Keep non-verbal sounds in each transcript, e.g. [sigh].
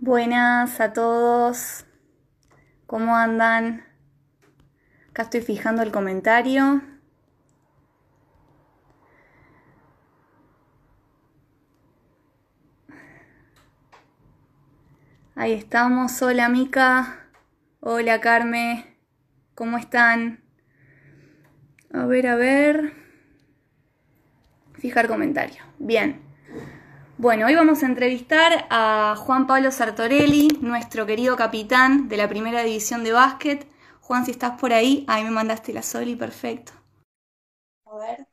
Buenas a todos. ¿Cómo andan? Acá estoy fijando el comentario. Ahí estamos. Hola Mica. Hola Carme. ¿Cómo están? A ver, a ver. Fijar comentario. Bien. Bueno, hoy vamos a entrevistar a Juan Pablo Sartorelli, nuestro querido capitán de la primera división de básquet. Juan, si estás por ahí, ahí me mandaste la Soli, perfecto. A ver.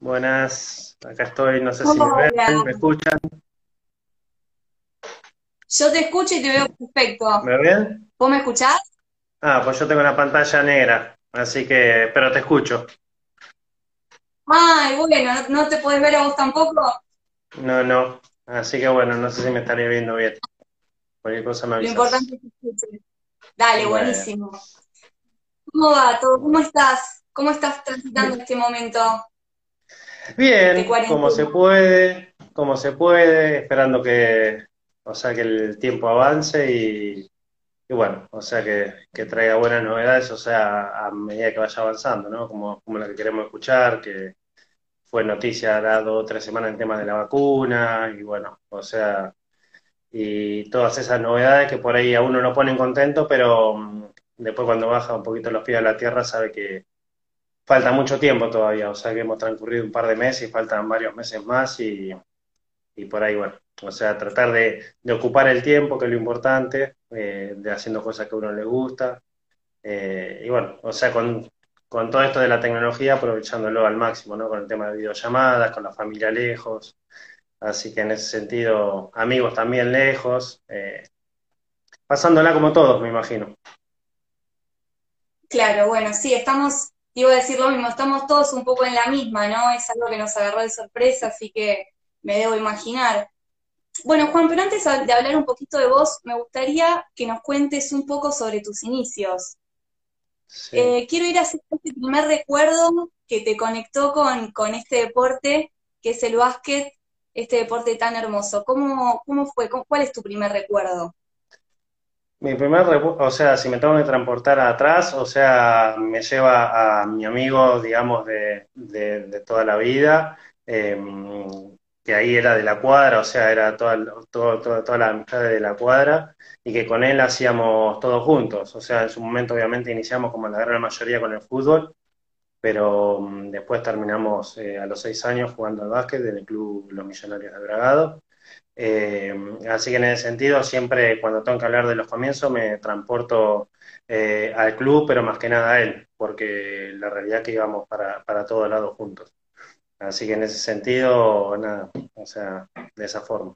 Buenas, acá estoy, no sé si me ven, Hola. me escuchan. Yo te escucho y te veo perfecto. ¿Me ven? ¿Vos me escuchás? Ah, pues yo tengo una pantalla negra, así que, pero te escucho. Ay, bueno, ¿no, te podés ver a vos tampoco? No, no, así que bueno, no sé si me estaría viendo bien. Cualquier cosa me Lo avisas. importante es que escuches. Dale, Bueno, buenísimo. ¿Cómo va todo? ¿Cómo estás? ¿Cómo estás transitando este momento bien, como se puede, como se puede, esperando que, o sea, que el tiempo avance y, bueno, o sea, que, que traiga buenas novedades, o sea, a medida que vaya avanzando, ¿no? Como, como la que queremos escuchar, que fue noticia hace dos o tres semanas el tema de la vacuna y bueno, o sea, y todas esas novedades que por ahí a uno lo ponen contento, pero mm, después cuando baja un poquito los pies a la tierra sabe que falta mucho tiempo todavía, o sea que hemos transcurrido un par de meses y faltan varios meses más y, y por ahí, bueno, o sea, tratar de, de ocupar el tiempo, que es lo importante, eh, de haciendo cosas que a uno le gusta, eh, y bueno, o sea, con, con todo esto de la tecnología, aprovechándolo al máximo, ¿no? Con el tema de videollamadas, con la familia lejos, así que en ese sentido, amigos también lejos, eh, pasándola como todos, me imagino. Claro, bueno, sí, estamos, iba a decir lo mismo, estamos todos un poco en la misma, ¿no? Es algo que nos agarró de sorpresa, así que me debo imaginar. Bueno, Juan, pero antes de hablar un poquito de vos, me gustaría que nos cuentes un poco sobre tus inicios. Sí. Eh, quiero ir a hacer este primer recuerdo que te conectó con, con este deporte, que es el básquet, este deporte tan hermoso. ¿Cómo, cómo fue? ¿Cómo- cuál es tu primer recuerdo? Mi primer, repu- o sea, si me tengo que transportar atrás, o sea, me lleva a mi amigo, digamos, de, de, de toda la vida, eh, que ahí era de la cuadra, o sea, era toda, toda la amistad de la cuadra, y que con él hacíamos todo juntos. O sea, en su momento obviamente iniciamos como la gran mayoría con el fútbol, pero mm, después terminamos eh, a los seis años jugando al básquet en el club Los Millonarios de Bragado. Eh, así que en ese sentido, siempre cuando tengo que hablar de los comienzos, me transporto eh, al club, pero más que nada a él, porque la realidad es que íbamos para, para todos lados juntos. Así que en ese sentido, nada, o sea, de esa forma.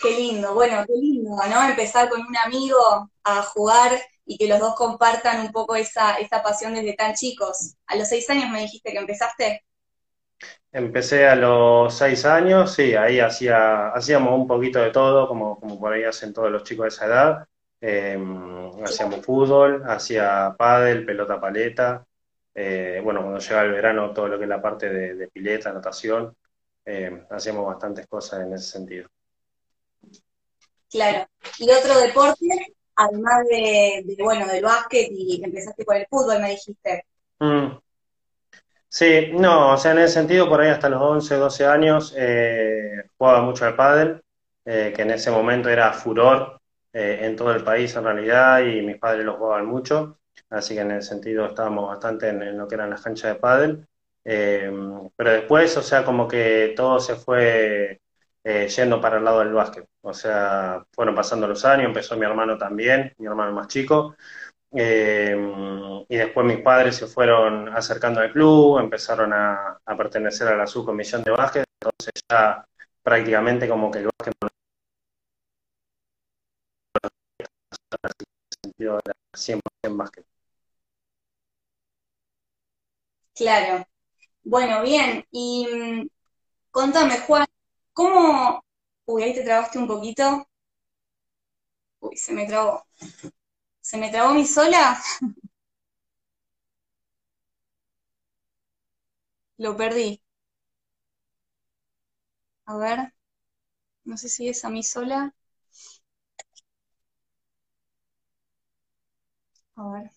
Qué lindo, bueno, qué lindo, ¿no? Empezar con un amigo a jugar y que los dos compartan un poco esa, esa pasión desde tan chicos. A los seis años me dijiste que empezaste. Empecé a los seis años, sí, ahí hacía, hacíamos un poquito de todo, como, como por ahí hacen todos los chicos de esa edad. Eh, hacíamos fútbol, hacía pádel, pelota paleta. Eh, bueno, cuando llega el verano, todo lo que es la parte de, de pileta, natación, eh, hacíamos bastantes cosas en ese sentido. Claro. Y otro deporte, además de, de, bueno, del básquet y empezaste con el fútbol, me dijiste. Mm, Sí, no, o sea, en ese sentido, por ahí hasta los 11, 12 años, eh, jugaba mucho al pádel, eh, que en ese momento era furor eh, en todo el país en realidad, y mis padres lo jugaban mucho, así que en ese sentido estábamos bastante en, lo que eran las canchas de pádel. Eh, pero después, o sea, como que todo se fue eh, yendo para el lado del básquet, o sea, fueron pasando los años, empezó mi hermano también, mi hermano más chico. Eh, y después mis padres se fueron acercando al club, empezaron a, pertenecer a la subcomisión de básquet, entonces ya prácticamente como que el básquet sentido era 100% básquet. Claro. Bueno, bien. Y mm, contame, Juan, ¿cómo... Uy, ahí te trabaste un poquito. Uy, se me trabó. ¿Se me trabó mi sola? [laughs] Lo perdí. A ver. No sé si es a mí sola. A ver.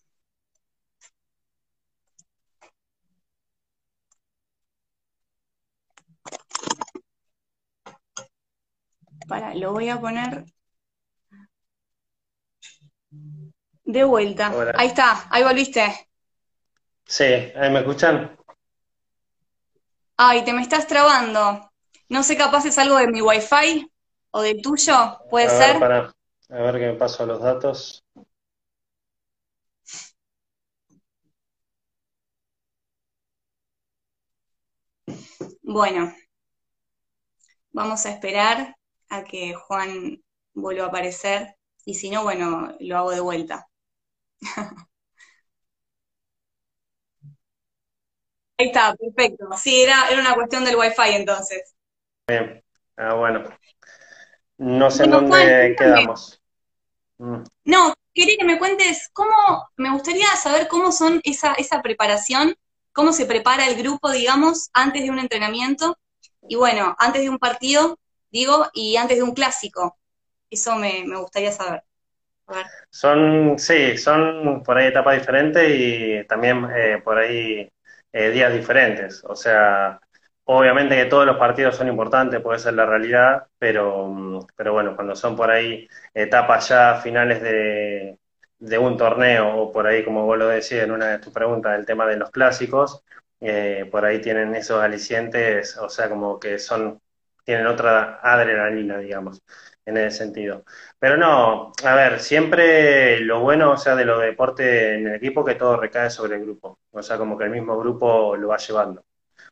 Para, lo voy a poner de vuelta. Hola. Ahí está, ahí volviste. Sí, ¿ahí me escuchan? Ay, te me estás trabando. No sé, capaz es algo de mi wifi o del tuyo, puede A ver, ser. para, a ver que me paso los datos. Bueno, vamos a esperar a que Juan vuelva a aparecer y si no, bueno, lo hago de vuelta. [laughs] Ahí está, perfecto. Sí, era, era una cuestión del wifi entonces. Bien. Ah, bueno. No sé en Juan, dónde quedamos. Mm. No, quería que me cuentes cómo, me gustaría saber cómo son esa, esa preparación, cómo se prepara el grupo, digamos, antes de un entrenamiento y bueno, antes de un partido, digo, y antes de un clásico. Eso me, me gustaría saber. Son, sí, son por ahí etapas diferentes y también eh, por ahí eh, días diferentes. O sea, obviamente que todos los partidos son importantes, puede ser la realidad, pero, pero bueno, cuando son por ahí etapas ya finales de, de un torneo o por ahí, como vos lo decías en una de tus preguntas, el tema de los clásicos, eh, por ahí tienen esos alicientes, o sea, como que son, tienen otra adrenalina, digamos, en ese sentido. Pero no, a ver, siempre lo bueno, o sea, de los deportes en el equipo, que todo recae sobre el grupo. O sea, como que el mismo grupo lo va llevando.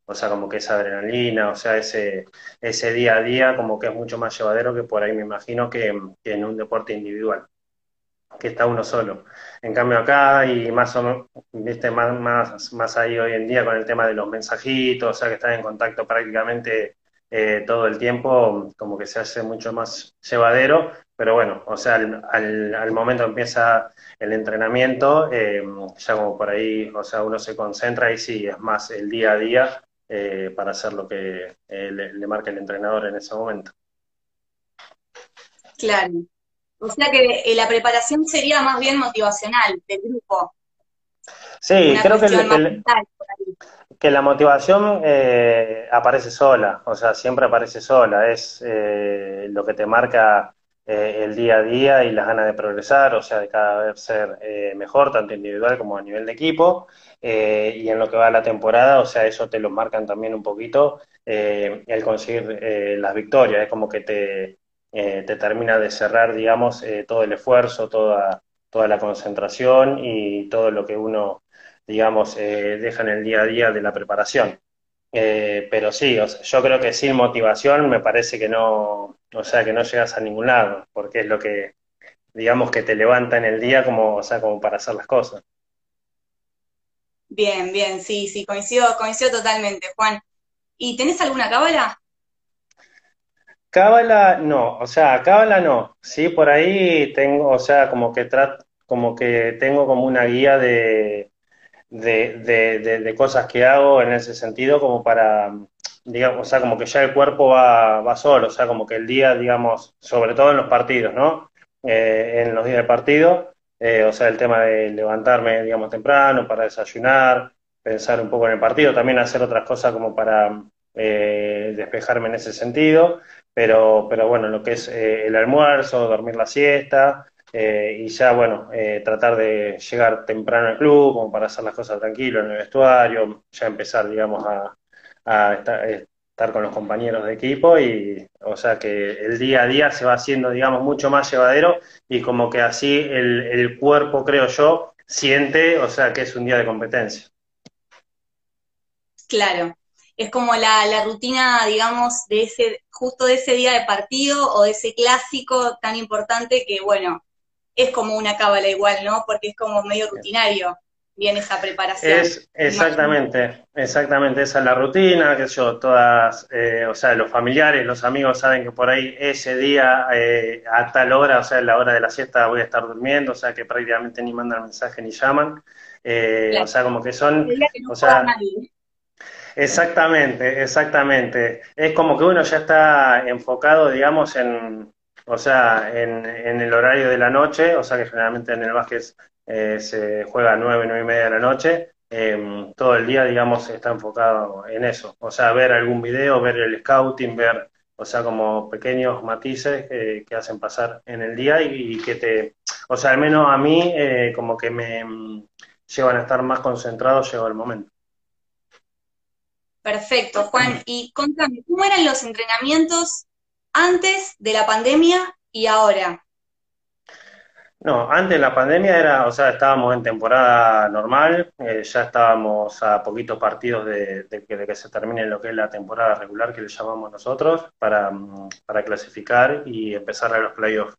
O sea, como que esa adrenalina, o sea, ese, ese día a día, como que es mucho más llevadero que por ahí me imagino que, en un deporte individual, que está uno solo. En cambio acá, y más o menos, viste, más, más, más ahí hoy en día con el tema de los mensajitos, o sea, que están en contacto prácticamente eh, todo el tiempo, como que se hace mucho más llevadero, pero bueno, o sea, al, al, al momento empieza el entrenamiento, eh, ya como por ahí, o sea, uno se concentra y sí, es más el día a día eh, para hacer lo que eh, le, le marca el entrenador en ese momento. Claro. O sea que eh, la preparación sería más bien motivacional del grupo, Sí, una creo que, el-. Que la motivación eh, aparece sola, o sea, siempre aparece sola, es eh, lo que te marca eh, el día a día y las ganas de progresar, o sea, de cada vez ser eh, mejor, tanto individual como a nivel de equipo, eh, y en lo que va a la temporada, o sea, eso te lo marcan también un poquito, el conseguir las victorias, es como que te, te termina de cerrar, digamos, todo el esfuerzo, toda, toda la concentración y todo lo que uno digamos, eh, deja en el día a día de la preparación. Eh, pero sí, o sea, yo creo que sin motivación me parece que no, o sea, que no llegas a ningún lado, porque es lo que, digamos, que te levanta en el día como, o sea, como para hacer las cosas. Bien, bien, sí, sí, coincido, coincido totalmente, Juan. ¿Y tenés alguna cábala? Cábala, no, o sea, cábala no, sí, por ahí tengo, o sea, como que trato, como que tengo como una guía de de, de, de, de cosas que hago en ese sentido como para, digamos, o sea, como que ya el cuerpo va, va solo, o sea, como que el día, digamos, sobre todo en los partidos, ¿no? Eh, en los días de partido, eh, o sea, el tema de levantarme, digamos, temprano para desayunar, pensar un poco en el partido, también hacer otras cosas como para eh, despejarme en ese sentido, pero, pero bueno, lo que es eh, el almuerzo, dormir la siesta. Eh, y ya, bueno, eh, tratar de llegar temprano al club, como para hacer las cosas tranquilo en el vestuario, ya empezar, digamos, a, estar, estar con los compañeros de equipo y, o sea, que el día a día se va haciendo, digamos, mucho más llevadero y como que así el, el cuerpo, creo yo, siente, o sea, que es un día de competencia. Claro. Es como la, la rutina, digamos, de ese, justo de ese día de partido o de ese clásico tan importante que, bueno, es como una cábala igual, ¿no? Porque es como medio rutinario, bien esa preparación. Es exactamente, exactamente, esa es la rutina, que yo, todas, eh, o sea, los familiares, los amigos saben que por ahí ese día eh, a tal hora, o sea, en la hora de la siesta voy a estar durmiendo, o sea, que prácticamente ni mandan mensaje ni llaman, eh, Claro. o sea, como que son, que no o sea, nadie. Exactamente, exactamente. Es como que uno ya está enfocado, digamos, en, o sea, en, en el horario de la noche, o sea que generalmente en el básquet eh, se juega a nueve, nueve y media de la noche, em, todo el día, digamos, está enfocado en eso. O sea, ver algún video, ver el scouting, ver, o sea, como pequeños matices que hacen pasar en el día y, que te, o sea, al menos a mí, eh, como que me mm, llevan a estar más concentrados, llegó el momento. Perfecto, Juan. Y contame, ¿cómo eran los entrenamientos antes de la pandemia y ahora? No, antes de la pandemia era, o sea, estábamos en temporada normal, eh, ya estábamos a poquitos partidos de, que se termine lo que es la temporada regular que le llamamos nosotros para, mm, para clasificar y empezar a los playoffs.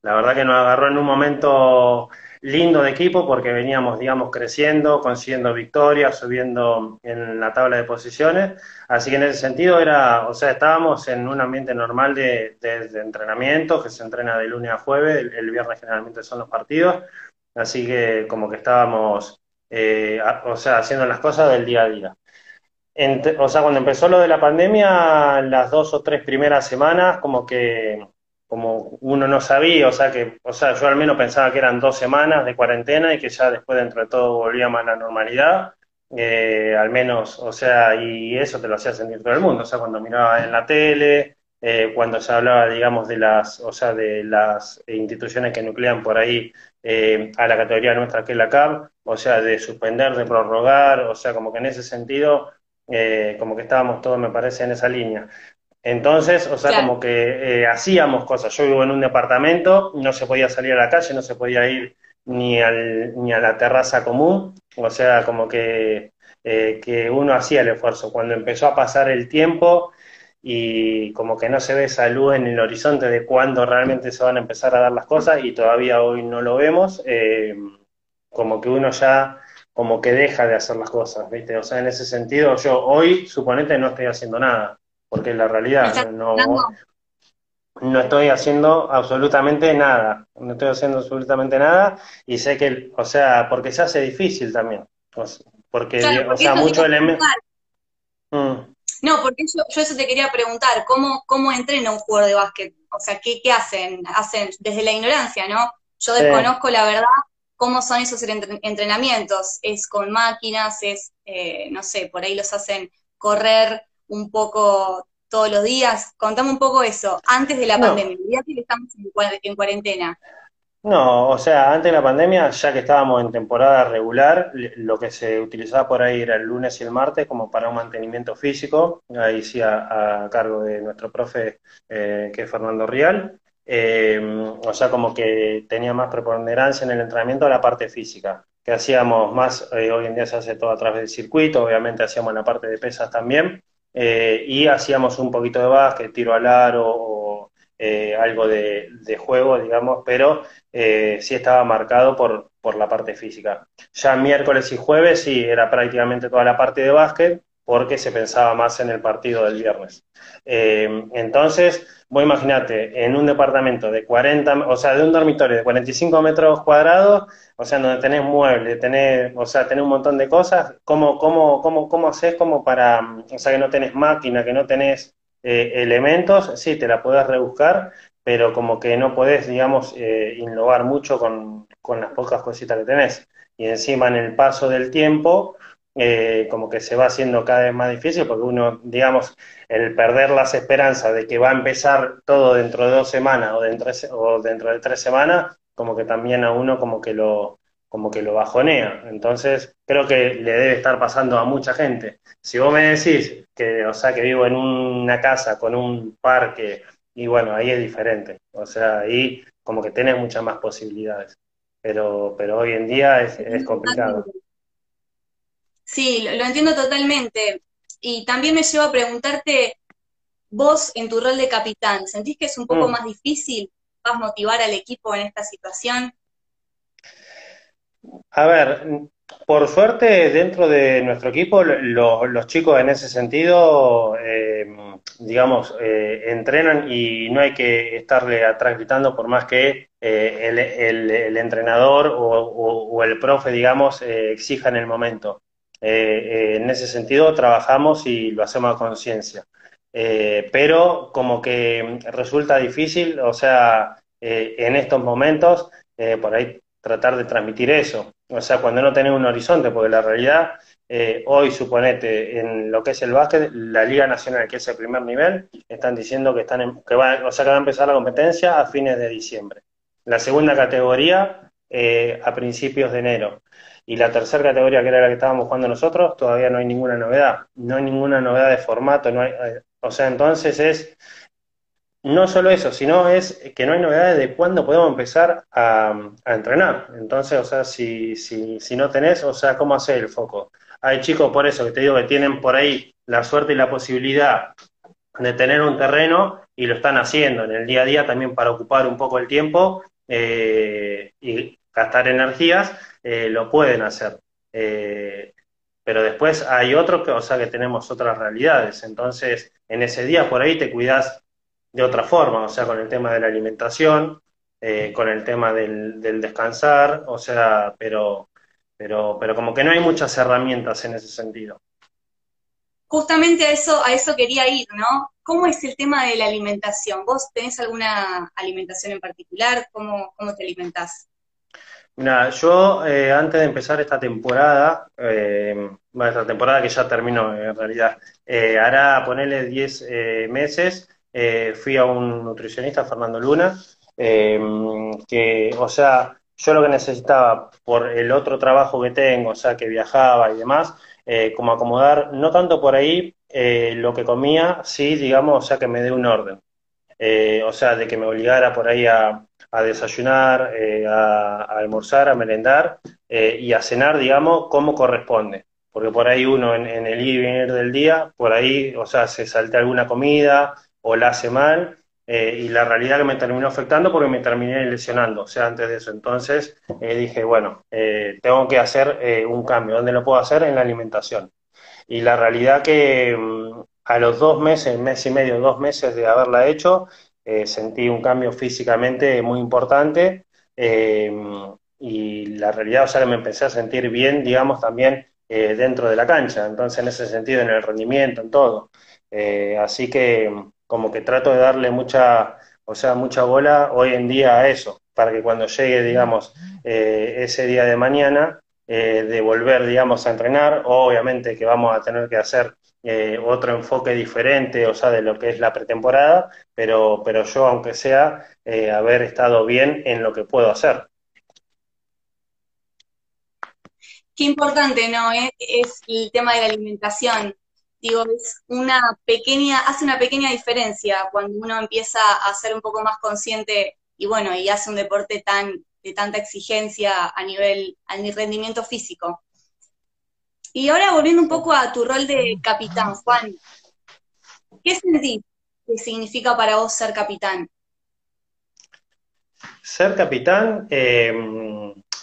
La verdad que nos agarró en un momento lindo de equipo porque veníamos, digamos, creciendo, consiguiendo victorias, subiendo en la tabla de posiciones. Así que en ese sentido era, o sea, estábamos en un ambiente normal de, entrenamiento, que se entrena de lunes a jueves, el, viernes generalmente son los partidos. Así que como que estábamos, eh, o sea, haciendo las cosas del día a día. o sea, cuando empezó lo de la pandemia, las dos o tres primeras semanas, como que como uno no sabía, o sea que, o sea, yo al menos pensaba que eran dos semanas de cuarentena y que ya después dentro de todo volvíamos a la normalidad, eh, al menos, o sea, y eso te lo hacía sentir todo el mundo, o sea, cuando miraba en la tele, eh, cuando se hablaba, digamos, de las, o sea, de las instituciones que nuclean por ahí eh, a la categoría nuestra que es la CAP, o sea, de suspender, de prorrogar, o sea, como que en ese sentido, como que estábamos todos, me parece, en esa línea. Entonces, o sea, como que eh, hacíamos cosas. Yo vivo en un departamento, no se podía salir a la calle, no se podía ir ni, al, ni a la terraza común, o sea, como que, eh, que uno hacía el esfuerzo. Cuando empezó a pasar el tiempo y como que no se ve esa luz en el horizonte de cuándo realmente se van a empezar a dar las cosas y todavía hoy no lo vemos, eh, como que uno ya como que deja de hacer las cosas, ¿viste? O sea, en ese sentido, yo hoy, suponete, no estoy haciendo nada porque la realidad no, no estoy haciendo absolutamente nada, no estoy haciendo absolutamente nada y sé que, o sea, porque se hace difícil también, porque, o sea, mucho elemento... Mm. No, porque yo, yo, eso te quería preguntar, ¿cómo, cómo entrena un jugador de básquet? O sea, ¿qué, qué hacen? Hacen desde la ignorancia, ¿no? Yo desconozco la verdad cómo son esos entrenamientos. Es con máquinas, es, eh, no sé, por ahí los hacen correr un poco todos los días? Contame un poco eso, antes de la pandemia, ya que estamos en cuarentena. No, o sea, antes de la pandemia, ya que estábamos en temporada regular, lo que se utilizaba por ahí era el lunes y el martes como para un mantenimiento físico, ahí sí a, cargo de nuestro profe, eh, que es Fernando Rial. Eh, o sea, como que tenía más preponderancia en el entrenamiento a la parte física, que hacíamos más, eh, hoy en día se hace todo a través del circuito, obviamente hacíamos la parte de pesas también, eh, y hacíamos un poquito de básquet, tiro al aro o eh, algo de, juego, digamos, pero eh, sí estaba marcado por, por la parte física. Ya miércoles y jueves sí, era prácticamente toda la parte de básquet, porque se pensaba más en el partido del viernes. Eh, entonces, vos imaginate, en un departamento de 40, o sea, de un dormitorio de 45 metros cuadrados, o sea, donde tenés muebles, tenés, o sea, tenés un montón de cosas, ¿cómo, cómo, cómo, cómo haces como para, o sea, que no tenés máquina, que no tenés eh, elementos? Sí, te la podés rebuscar, pero como que no podés, digamos, eh, innovar mucho con, con las pocas cositas que tenés. Y encima en el paso del tiempo, eh, como que se va haciendo cada vez más difícil porque uno, digamos, el perder las esperanzas de que va a empezar todo dentro de dos semanas o dentro de, o dentro de tres semanas, como que también a uno como que lo como que lo bajonea. Entonces, creo que le debe estar pasando a mucha gente. Si vos me decís que, o sea, que vivo en una casa con un parque, y bueno, ahí es diferente. O sea, ahí como que tenés muchas más posibilidades. Pero, pero hoy en día es, es complicado. Sí, lo, entiendo totalmente. Y también me llevo a preguntarte, vos en tu rol de capitán, ¿sentís que es un poco mm. más difícil? ¿Vas a motivar al equipo en esta situación? A ver, por suerte dentro de nuestro equipo los chicos en ese sentido, eh, digamos, eh, entrenan y no hay que estarle atrás gritando por más que eh, el, entrenador o, o, el profe, digamos, exija en el momento. Eh, en ese sentido trabajamos y lo hacemos a conciencia. pero como que resulta difícil, o sea, en estos momentos, por ahí tratar de transmitir eso. O sea, cuando no tenés un horizonte, porque la realidad eh, hoy, suponete, en lo que es el básquet, la Liga Nacional, que es el primer nivel, están diciendo que, están que, va, o sea, que va a empezar la competencia a fines de diciembre. La segunda categoría eh, a principios de enero. Y la tercera categoría, que era la que estábamos jugando nosotros, todavía no hay ninguna novedad. No hay ninguna novedad de formato. No hay, eh, o sea, entonces es no solo eso, sino es que no hay novedades de cuándo podemos empezar a, a entrenar. Entonces, o sea, si, si, si no tenés, o sea, ¿cómo hacer el foco? hay chicos por eso que te digo que tienen por ahí la suerte y la posibilidad de tener un terreno y lo están haciendo en el día a día también para ocupar un poco el tiempo eh, y gastar energías, eh, lo pueden hacer. Eh, pero después hay otros que, o sea, que tenemos otras realidades. Entonces, en ese día por ahí te cuidas de otra forma, o sea, con el tema de la alimentación, con el tema del, del descansar, o sea, pero pero, pero como que no hay muchas herramientas en ese sentido. Justamente a eso, a eso quería ir, ¿no? ¿Cómo es el tema de la alimentación? ¿Vos tenés alguna alimentación en particular? ¿Cómo, cómo te alimentás? Mira, yo eh, antes de empezar esta temporada, eh, esta temporada que ya terminó en realidad, eh, hará ponerle 10 eh, meses, fui a un nutricionista, Fernando Luna, que, o sea, yo lo que necesitaba por el otro trabajo que tengo, o sea, que viajaba y demás, eh, como acomodar, no tanto por ahí eh, lo que comía, sí, digamos, o sea, que me dé un orden. Eh, o sea, de que me obligara por ahí a, desayunar, a, almorzar, a merendar y a cenar, digamos, como corresponde. Porque por ahí uno en, el ir y venir del día, por ahí, o sea, se saltea alguna comida o la hace mal eh, y la realidad que me terminó afectando porque me terminé lesionando, o sea, antes de eso. Entonces eh, dije, bueno, eh, tengo que hacer un cambio. ¿Dónde lo puedo hacer? En la alimentación. Y la realidad que mm, a los dos meses, mes y medio, dos meses de haberla hecho, sentí un cambio físicamente muy importante y la realidad, o sea, que me empecé a sentir bien, digamos, también dentro de la cancha. Entonces, en ese sentido, en el rendimiento, en todo. así que como que trato de darle mucha, o sea, mucha bola hoy en día a eso, para que cuando llegue, digamos, eh, ese día de mañana, eh, de volver, digamos, a entrenar, obviamente que vamos a tener que hacer eh, otro enfoque diferente, o sea, de lo que es la pretemporada, pero, pero yo, aunque sea, haber estado bien en lo que puedo hacer. Qué importante, ¿no? Es el tema de la alimentación digo, es una pequeña, hace una pequeña diferencia cuando uno empieza a ser un poco más consciente y bueno, y hace un deporte tan, de tanta exigencia a nivel, a mi rendimiento físico. Y ahora volviendo un poco a tu rol de capitán, Juan, ¿qué sentís que significa para vos ser capitán? Ser capitán, eh,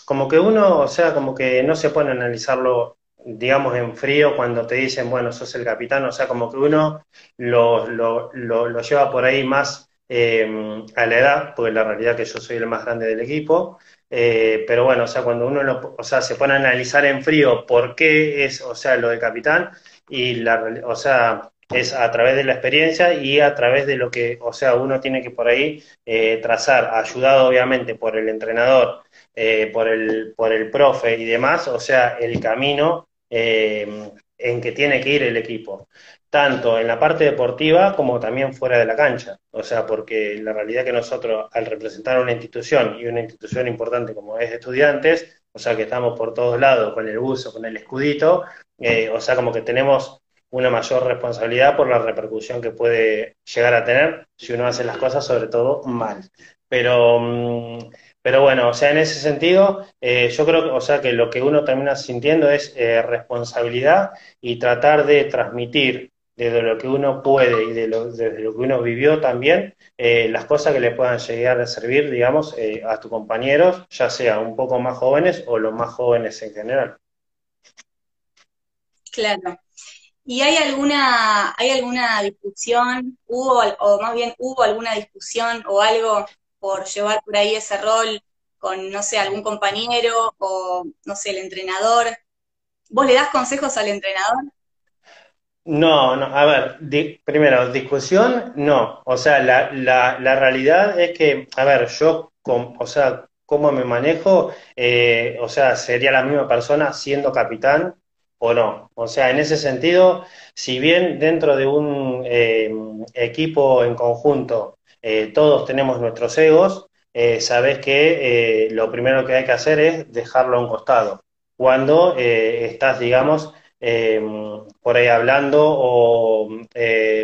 como que uno, o sea, como que no se pone a analizarlo digamos, en frío cuando te dicen, bueno, sos el capitán, o sea, como que uno lo, lo, lo, lleva por ahí más em, a la edad, porque la realidad que yo soy el más grande del equipo, eh, pero bueno, o sea, cuando uno lo, o sea, se pone a analizar en frío por qué es, o sea, lo de capitán, y la, o sea, es a través de la experiencia y a través de lo que, o sea, uno tiene que por ahí eh, trazar, ayudado obviamente por el entrenador, eh, por, el, por el profe y demás, o sea, el camino eh, en que tiene que ir el equipo, tanto en la parte deportiva como también fuera de la cancha. O sea, porque la realidad que nosotros, al representar una institución y una institución importante como es estudiantes, o sea, que estamos por todos lados con el buzo, con el escudito, eh, o sea, como que tenemos una mayor responsabilidad por la repercusión que puede llegar a tener si uno hace las cosas, sobre todo mal. Pero mm, pero bueno, o sea, en ese sentido, eh, yo creo o sea, que lo que uno termina sintiendo es eh, responsabilidad y tratar de transmitir desde lo que uno puede y de lo, desde lo que uno vivió también, eh, las cosas que le puedan llegar a servir, digamos, a tus compañeros, ya sea un poco más jóvenes o los más jóvenes en general. Claro. ¿Y hay alguna, hay alguna discusión, hubo, o más bien hubo alguna discusión o algo por llevar por ahí ese rol con, no sé, algún compañero o, no sé, el entrenador, ¿Vos le das consejos al entrenador? No, no, a ver, primero, discusión, no. O sea, la, la, la realidad es que, a ver, yo, o sea, cómo me manejo, eh, o sea, sería la misma persona siendo capitán o no. O sea, en ese sentido, si bien dentro de un eh, equipo en conjunto eh, todos tenemos nuestros egos, sabes que lo primero que hay que hacer es dejarlo a un costado. Cuando estás, digamos, por ahí hablando o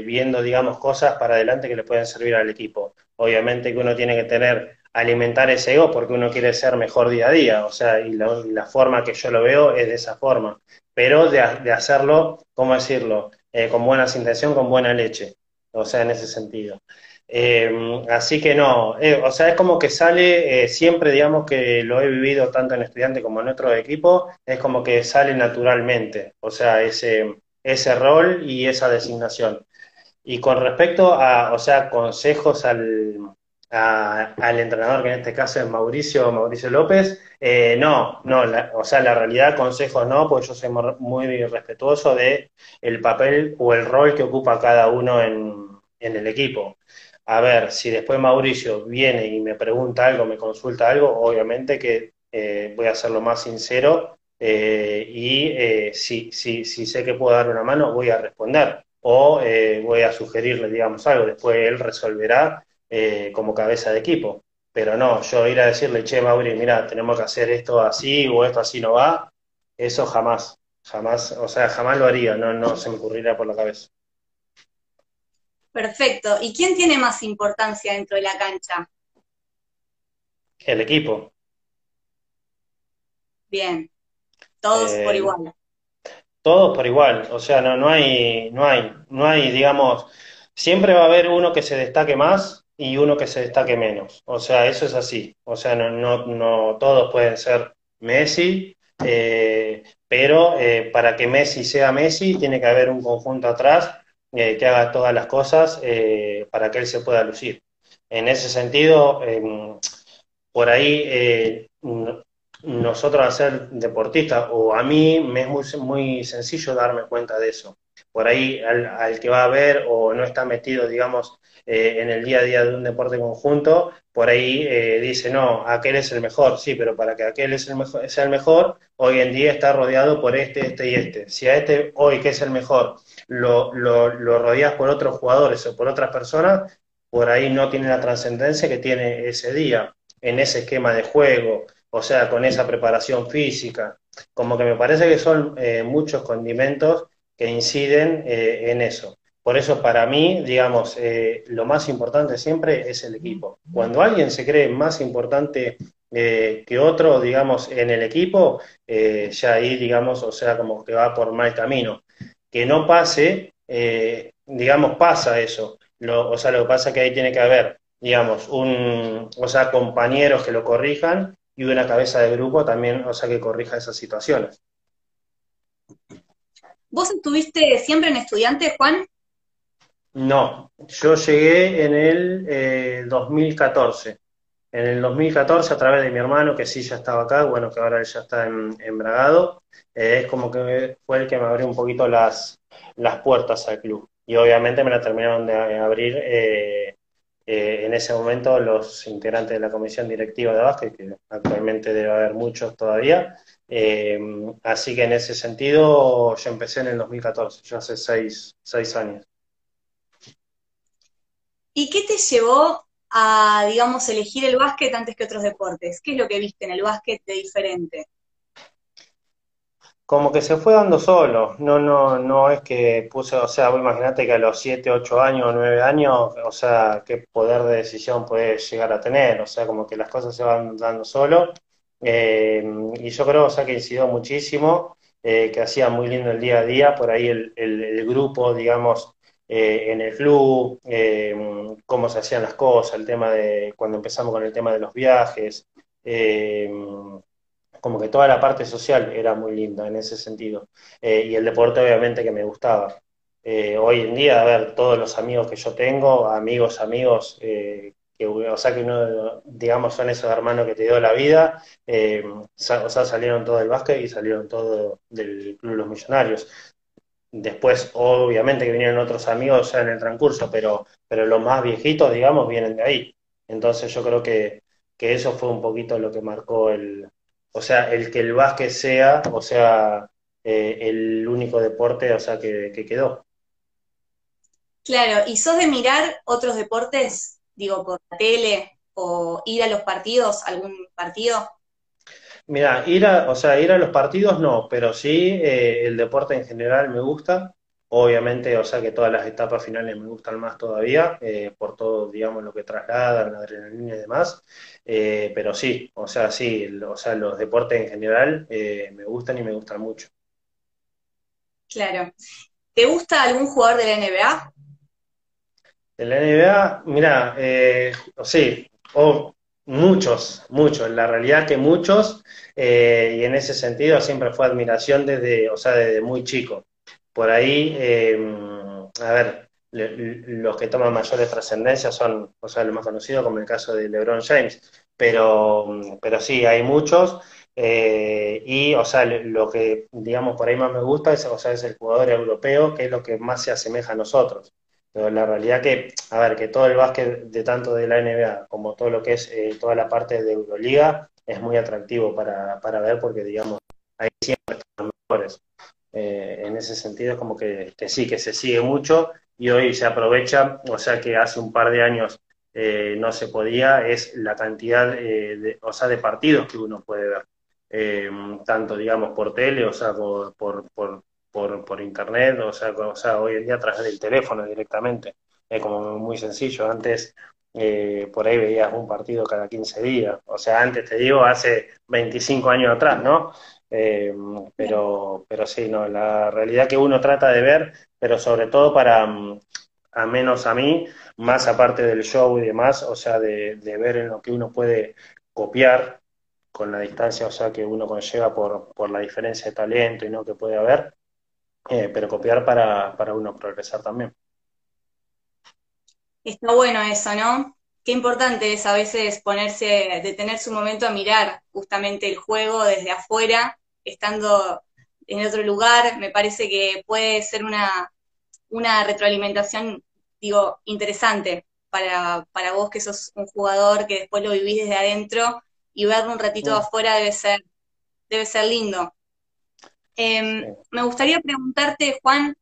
viendo, digamos, cosas para adelante que le pueden servir al equipo. Obviamente que uno tiene que tener alimentar ese ego porque uno quiere ser mejor día a día, o sea, y la, forma que yo lo veo es de esa forma, pero de, hacerlo, ¿cómo decirlo?, eh, con buenas intenciones, con buena leche, o sea, en ese sentido. Eh, así que no, eh, o sea, es como que sale siempre, digamos que lo he vivido tanto en estudiante como en otro equipo, es como que sale naturalmente, o sea, ese, ese rol y esa designación. Y con respecto a, o sea, consejos al, al entrenador, que en este caso es Mauricio, Mauricio López, eh, no, no, o sea, la realidad, consejos no, porque yo soy muy respetuoso de el papel o el rol que ocupa cada uno en, el equipo. A ver, si después Mauricio viene y me pregunta algo, me consulta algo, obviamente que eh, voy a ser lo más sincero eh, y si, si, si sé que puedo dar una mano, voy a responder o voy a sugerirle, digamos, algo. Después él resolverá eh, como cabeza de equipo. Pero no, yo ir a decirle, che, Mauri, mira, tenemos que hacer esto así o esto así no va, eso jamás, jamás, o sea, jamás lo haría, no, no se me ocurriría por la cabeza. Perfecto. ¿Y quién tiene más importancia dentro de la cancha? El equipo. Bien. Todos por eh, igual. Todos por igual. O sea, no, no hay, no hay, no hay, digamos, siempre va a haber uno que se destaque más y uno que se destaque menos. O sea, eso es así. O sea, no, no, no todos pueden ser Messi, eh, pero eh, para que Messi sea Messi tiene que haber un conjunto atrás eh, que haga todas las cosas para que él se pueda lucir. En ese sentido, em, por ahí nosotros a ser deportistas, o a mí me es muy, muy sencillo darme cuenta de eso. Por ahí al, al que va a ver o no está metido, digamos, eh, en el día a día de un deporte conjunto, por ahí eh, dice, no, aquel es el mejor, sí, pero para que aquel es el mejor, sea el mejor, hoy en día está rodeado por este, este y este. Si a este hoy, que es el mejor, lo, lo, lo rodeas por otros jugadores o por otras personas, por ahí no tiene la trascendencia que tiene ese día, en ese esquema de juego, o sea, con esa preparación física. Como que me parece que son eh, muchos condimentos que inciden en eso. Por eso para mí, digamos, eh, lo más importante siempre es el equipo. Cuando alguien se cree más importante eh, que otro, digamos, en el equipo, eh, ya ahí, digamos, o sea, como que va por mal camino. Que no pase, digamos, pasa eso. o sea, lo que pasa es que ahí tiene que haber, digamos, un, o sea, compañeros que lo corrijan y una cabeza de grupo también, o sea, que corrija esas situaciones. ¿Vos estuviste siempre en estudiante, Juan? No, yo llegué en el 2014. Eh, en el 2014, a través de mi hermano, que sí ya estaba acá, bueno, que ahora él ya está en, Bragado, eh, es como que fue el que me abrió un poquito las, las puertas al club. Y obviamente me la terminaron de abrir eh, en ese momento los integrantes de la comisión directiva de básquet, que actualmente debe haber muchos todavía. así que en ese sentido yo empecé en el 2014, yo hace seis, seis años. ¿Y qué te llevó a, digamos, elegir el básquet antes que otros deportes? ¿Qué es lo que viste en el básquet de diferente? Como que se fue dando solo, no, no, no es que puse, o sea, imagínate que a los 7, 8 años, 9 años, o sea, qué poder de decisión puede llegar a tener, o sea, como que las cosas se van dando solo. Eh, y yo creo, o sea, que incidió muchísimo, eh, que hacía muy lindo el día a día, por ahí el grupo, digamos, eh, en el club, eh, cómo se hacían las cosas, el tema de cuando empezamos con el tema de los viajes, eh, como que toda la parte social era muy linda en ese sentido. y el deporte obviamente que me gustaba. hoy en día, a ver, todos los amigos que yo tengo, amigos, amigos, o sea, que uno, digamos, son esos hermanos que te dio la vida, eh, o sea, salieron todos del básquet y salieron todos del Club Los Millonarios. Después, obviamente, que vinieron otros amigos ya en el transcurso, pero, pero los más viejitos, digamos, vienen de ahí. Entonces yo creo que, que eso fue un poquito lo que marcó el, o sea, el que el básquet sea, o sea, eh, el único deporte, o sea, que, que quedó. Claro, ¿y sos de mirar otros deportes, digo, por la tele o ir a los partidos, algún partido? Mira, ir a, o sea, ir a los partidos no, pero sí eh, el deporte en general me gusta. Obviamente, o sea que todas las etapas finales me gustan más todavía, eh, por todo, digamos, lo que trasladan, la adrenalina y demás. Eh, pero sí, o sea, sí, o sea, los deportes en general me gustan y me gustan mucho. Claro. ¿Te gusta algún jugador de la NBA? En la NBA, mira, eh, sí, o muchos, muchos, la realidad que muchos, eh, y en ese sentido siempre fue admiración desde, o sea, desde muy chico. Por ahí, eh, a ver, los que toman mayores trascendencias son, o sea, los más conocidos, como el caso de LeBron James, pero, pero sí, hay muchos. y, o sea, lo que, digamos, por ahí más me gusta es, o sea, es el jugador europeo, que es lo que más se asemeja a nosotros. Pero la realidad que, a ver, que todo el básquet de tanto de la NBA como todo lo que es eh, toda la parte de Euroliga es muy atractivo para, para ver porque, digamos, ahí siempre los mejores. Eh, en ese sentido es como que, sí, que se sigue mucho y hoy se aprovecha, o sea que hace un par de años eh, no se podía, es la cantidad de, o sea, de partidos que uno puede ver. tanto, digamos, por tele, o sea, por por, por internet, o sea, o sea, hoy en día a través del teléfono directamente. Es como muy sencillo. Antes eh, por ahí veías un partido cada 15 días. O sea, antes te digo, hace 25 años atrás, ¿no? Eh, pero, pero sí, no, la realidad que uno trata de ver, pero sobre todo para, a menos a mí, más aparte del show y demás, o sea, de, de ver en lo que uno puede copiar con la distancia, o sea, que uno conlleva por, por la diferencia de talento y no que puede haber, eh, pero copiar para, para uno progresar también. Está bueno eso, ¿no? Qué importante es a veces ponerse, detenerse un momento a mirar justamente el juego desde afuera, estando en otro lugar. Me parece que puede ser una, una retroalimentación, digo, interesante para, para vos que sos un jugador que después lo vivís desde adentro y verlo un ratito de mm. afuera debe ser, debe ser lindo. Em, me gustaría preguntarte, Juan,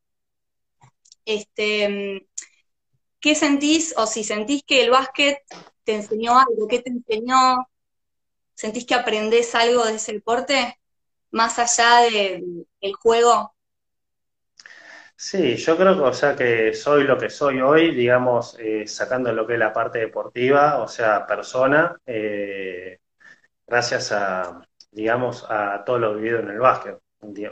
este, ¿qué sentís o si sentís que el básquet te enseñó algo? ¿Qué te enseñó? ¿Sentís que aprendés algo de ese deporte más allá del juego? Sí, yo creo que, o sea, que soy lo que soy hoy, digamos, eh, sacando lo que es la parte deportiva, o sea, persona, eh, gracias a, digamos, a todo lo vivido en el básquet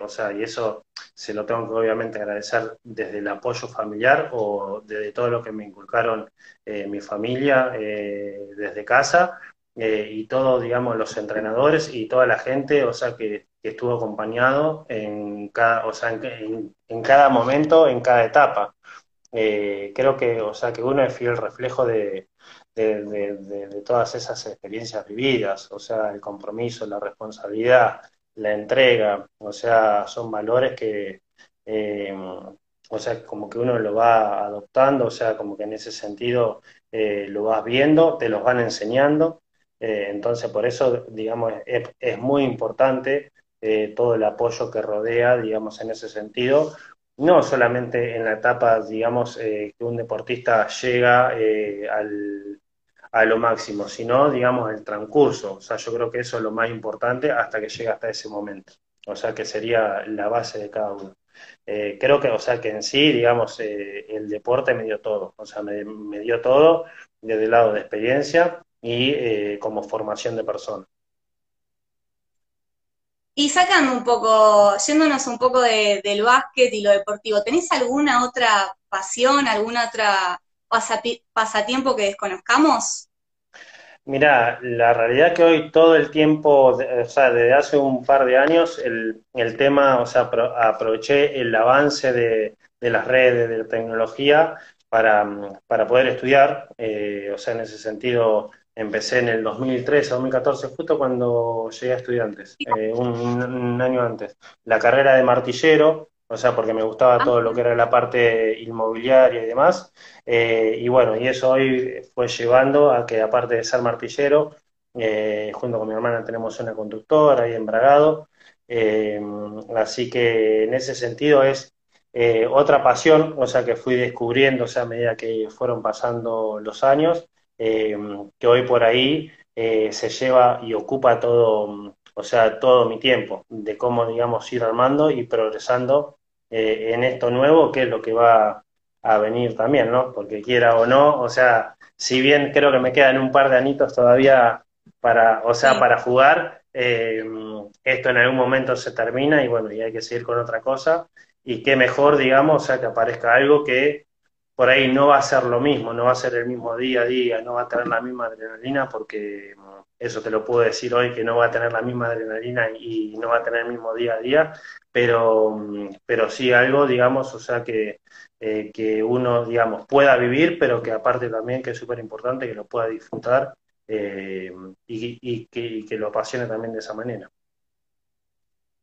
o sea, y eso se lo tengo que obviamente agradecer desde el apoyo familiar o desde todo lo que me inculcaron eh, mi familia eh, desde casa eh, y todos, digamos, los entrenadores y toda la gente, o sea, que, estuvo acompañado en cada, o sea, en, cada momento, en cada etapa. creo que, o sea, que uno es fiel reflejo de, de, todas esas experiencias vividas, o sea, el compromiso, la responsabilidad, la entrega, o sea, son valores que, eh, o sea, como que uno lo va adoptando, o sea, como que en ese sentido eh, lo vas viendo, te los van enseñando, eh, entonces por eso, digamos, es, muy importante todo el apoyo que rodea, digamos, en ese sentido, no solamente en la etapa, digamos, que un deportista llega al a lo máximo, sino, digamos, el transcurso. O sea, yo creo que eso es lo más importante hasta que llega hasta ese momento. O sea, que sería la base de cada uno. Eh, creo que, o sea, que en sí, digamos, eh, el deporte me dio todo. O sea, me, dio todo desde el lado de experiencia y eh, como formación de persona. Y sacando un poco, yéndonos un poco del básquet y lo deportivo, ¿tenés alguna otra pasión, alguna otra pasatiempo que desconozcamos? Mira, la realidad es que hoy todo el tiempo, o sea, desde hace un par de años, el, el tema, o sea, aproveché el avance de, las redes, de la tecnología, para, para poder estudiar, o sea, en ese sentido empecé en el 2013, 2014, justo cuando llegué a estudiantes, un, año antes, la carrera de martillero, o sea, porque me gustaba todo lo que era la parte inmobiliaria y demás, y bueno, y eso hoy fue llevando a que aparte de ser martillero, eh, junto con mi hermana tenemos una conductora ahí en Bragado, eh, así que en ese sentido es eh, otra pasión, o sea, que fui descubriendo, o sea, a medida que fueron pasando los años, que hoy por ahí se lleva y ocupa todo, o sea, todo mi tiempo, de cómo, digamos, ir armando y progresando en esto nuevo, que es lo que va a venir también, ¿no? Porque quiera o no, o sea, si bien creo que me quedan un par de anitos todavía para, o sea, para jugar. Eh, esto en algún momento se termina y bueno, y hay que seguir con otra cosa. Y qué mejor, digamos, o sea, que aparezca algo que por ahí no va a ser lo mismo, no va a ser el mismo día a día, no va a tener la misma adrenalina, porque eso te lo puedo decir hoy, que no va a tener la misma adrenalina y no va a tener el mismo día a día, pero, pero sí algo, digamos, o sea, que, eh, que uno, digamos, pueda vivir, pero que aparte también, que es súper importante, que lo pueda disfrutar eh, y, que, lo apasione también de esa manera.